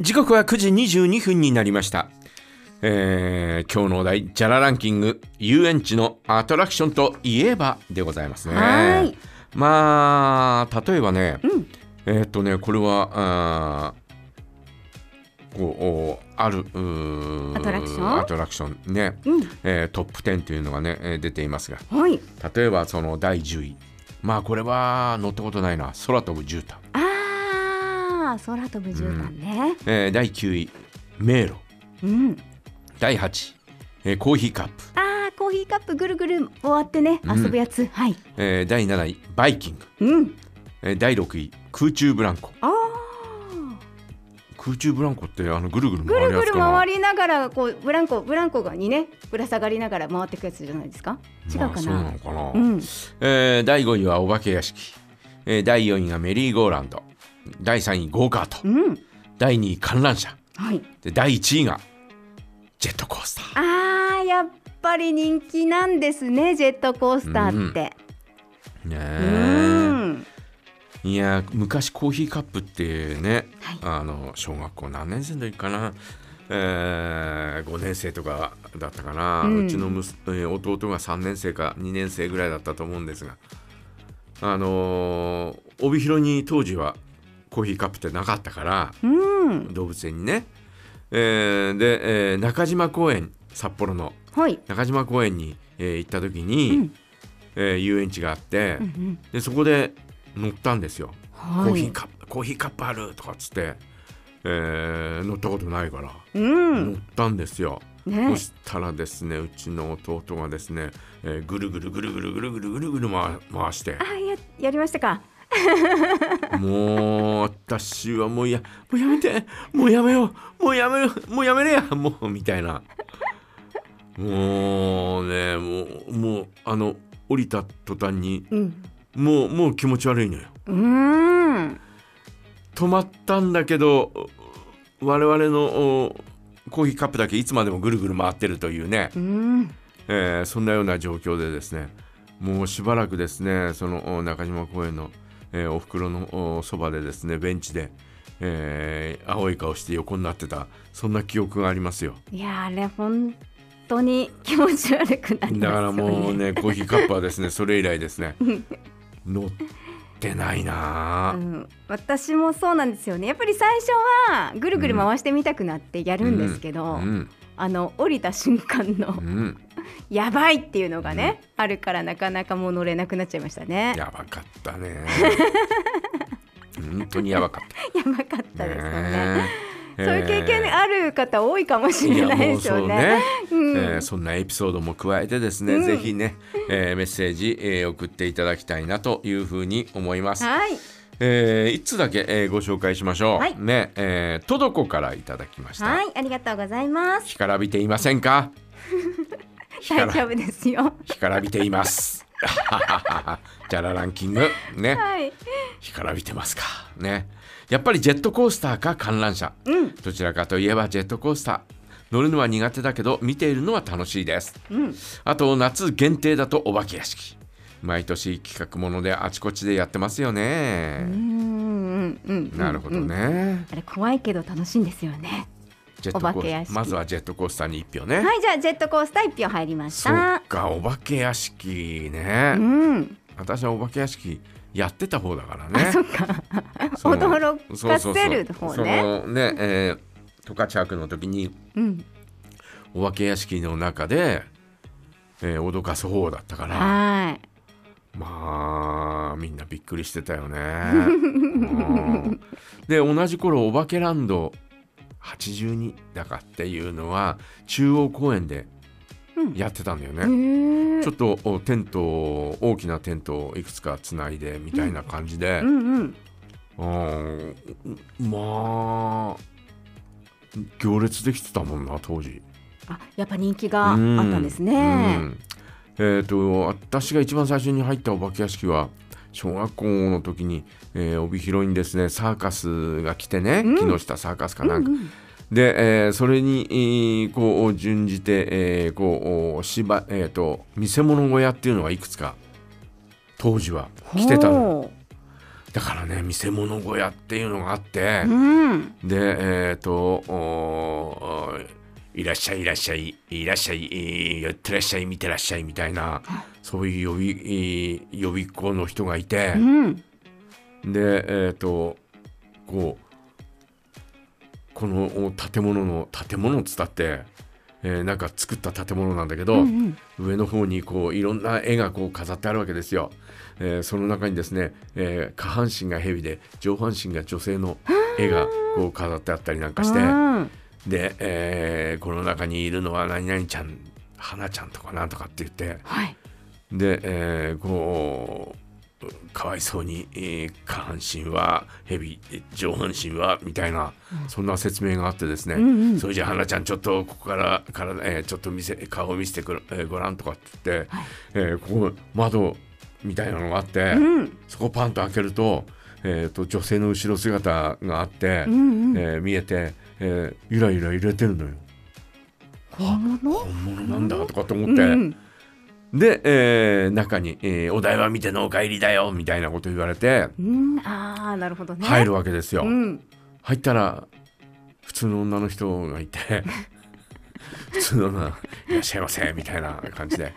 時刻は9時22分になりました、えー今日のお題ジャラランキング遊園地のアトラクションといえばでございますね。はい。まあ例えばね、うん。えーっとねこれはこうおあるアトラクション？アトラクション。ね、うん。えートップ10というのがね、えー出ていますが。はい。例えばその第10位。まあこれは乗ったことないな。空飛ぶ絨毯、あー空飛ぶ絨毯ね。えー第9位迷路。うん。第8位、えーコーヒーカップ、あーコーヒーカップぐるぐる回ってねうん。遊ぶやつ、はい。えー第7位バイキング、うん。えー第6位空中ブランコ。あ空中ブランコってあのぐるぐる回るやつかな。回りながらこうブランコブランコがにねぶら下がりながら回っていくやつじゃないですか？違うかまあそうななのかな、うん。えー第5位はお化け屋敷、えー第4位がメリーゴーランド第3位ゴーカートうん。第2位観覧車。はい。で第1位がジェットコースター。あーやっぱり人気なんですねジェットコースターって。ねうえん。いや昔コーヒーカップってね、はい。あの小学校何年生の時かな、え5年生とかだったかな、ううんちの弟が3年生か2年生ぐらいだったと思うんですが。あのー帯広に当時はコーヒーカップってなかったからうん。動物園にね、えーで、えー中島公園札幌の。はい。中島公園に、えー行った時に、うん。えー遊園地があって、うんうんでそこで乗ったんですよ。はい。コーヒーカップコーヒーカップあるとかっつって、えー乗ったことないから、う乗んったんですよ。ね。そしたらですねうちの弟がですね、えーぐるぐるぐるぐるぐるぐるぐるぐる回回して。あややりましたか もう私はもうやもうやめて。もうやめよう。もうやめよう。もうやめれや。もうみたいな。もうねもうもうあの降りた途端にうん。もうもう気持ち悪いのよ。うーん。止まったんだけど我々のおコーヒーカップだけいつまでもぐるぐる回ってるというね、うん。えーそんなような状況でですねもうしばらくですねそのお中島公園の、えーお袋のおそばでですねベンチで、えー青い顔して横になってたそんな記憶がありますよ。いやあれ本当に気持ち悪くなりね。だからもうね コーヒーカップはですねそれ以来ですね。乗ってないなあ、うん、私もそうなんですよね。やっぱり最初はぐるぐる回してみたくなってやるんですけど、うん。あの降りた瞬間のうん、やばいっていうのがね、あるからなかなかもう乗れなくなっちゃいましたねややばかったね 本当にやばかったばかったですよねねそういう経験ある方多いかもしれないですよね。うんえーそんなエピソードも加えてですね、うんぜひね、えーメッセージ、えー送っていただきたいなというふうに思います。はい、えー一つだけ、えーご紹介しましょう。はいね、えートドコからいただきました。はい、ありがとうございます。干からびていませんか？大丈夫ですよ。干からびています。じゃらランキングね、はい、干からびてますかね。やっぱりジェットコースターか観覧車。うん、どちらかといえばジェットコースター。乗るのは苦手だけど見ているのは楽しいです。うん、あと夏限定だとお化け屋敷。毎年企画ものであちこちでやってますようね。ん、うん、うん、なるほどうん。ね。あれ怖いけど楽しいんですよね。まずはジェットコースターに1票ね。はい、じゃあジェットコースター一票入りましそたっ。かお化け屋敷うね。ん、私はお化け屋敷やってた方だからあ、ね。そっか。驚かそうそうそうせる方そね。のね、えー、十勝博の時にうん、お化け屋敷の中で、えー脅かす方だったから。はい。まあみんなびっくりしてたよね。うんで同じ頃お化けランド82だかっていうのは中央公園でうんやってたんだよへね。えちょっとおテントを大きなテントをいくつかつないでみたいな感じでう、んうん。うんまあ行列できてたもんな当時。あ、やっぱ人気があったんですうね。んえっ、と私が一番最初に入ったお化け屋敷は小学校の時に、えー帯広にですねサーカスが来てね、うん。木下サーカスかなんか、うんうん。で、えーそれに、えーこう準じて、えーこう芝えー、と見せ物小屋っていうのがいくつか当時は来てたの。ほだからね見せ物小屋っていうのがあって、うん。でえっ、ーいらっしゃいいらっしゃいいらっしゃい、えー寄ってらっしゃい見てらっしゃいみたいなそういう呼び、えー呼び子の人がいてう、ん。でえっ、とこうこのお建物の建物っつったって、えーなんか作った建物なんだけど、うんうん。上の方にこういろんな絵がこう飾ってあるわけですよ。えーその中にですね、えー下半身が蛇で上半身が女性の絵がこう飾ってあったりなんかしてうんで、えーこの中にいるのは何々ちゃん花ちゃんとかなんとかって言ってはい。で、えーこうかわいそうに、えー下半身は蛇上半身はみたいな、そんな説明があってですね、うんうん。それじゃあ花ちゃんちょっとここからから、えーちょっと見せ顔を見せてくる、えーごらんとかって言って、えーここ窓みたいなのがあって、うん。そこをパンと開けると,、えーと女性の後ろ姿があって、うんうん。えー見えて、えーゆらゆら揺れてるのよ。本物？本物なんだとかと思って、うんで、えー中に、えーお題は見てのお帰りだよ」みたいなこと言われて。うんああなるほどね。入るわけですよ。うん。入ったら普通の女の人がいて。普通の女「いらっしゃいませ」みたいな感じで。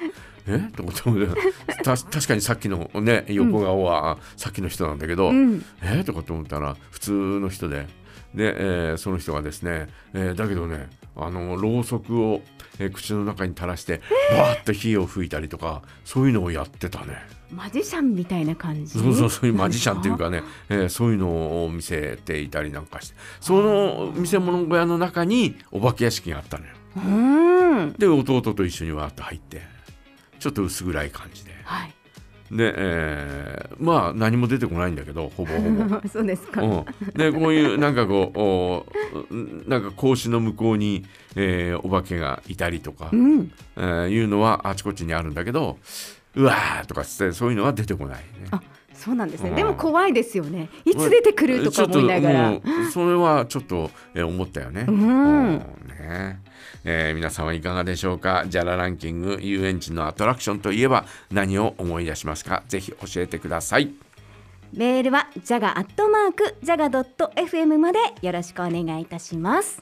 え？と思ってた確かにさっきのね横顔は、さっきの人なんだけど、うん。え？とかと思ったら普通の人でで、えーその人がですね、えーだけどねあのろうそくを、えー口の中に垂らしてバーッと火を吹いたりとかそういうのをやってたね。マジシャンみたいな感じ？そうそうそういうマジシャンっていうかね、えーそういうのを見せていたりなんかして。その見せ物小屋の中にお化け屋敷があったのよ。うん。で弟と一緒にわーっと入ってちょっと薄暗い感じで。はいで、えーまあ何も出てこないんだけどほぼほぼ。そうですか。うん、でこういうなんかこうおなんか格子の向こうに、えーお化けがいたりとか、うん。えーいうのはあちこちにあるんだけどうわーとかつってそういうのは出てこないね。あそうなんですね。うん。でも怖いですよね。いつ出てくるとか思いながら。それはちょっと、えー思ったよね。うん。ね。えー皆さんはいかがでしょうか？ジャラランキング遊園地のアトラクションといえば何を思い出しますか？ぜひ教えてください。メールはジャガアットマークジャガドット FM までよろしくお願いいたします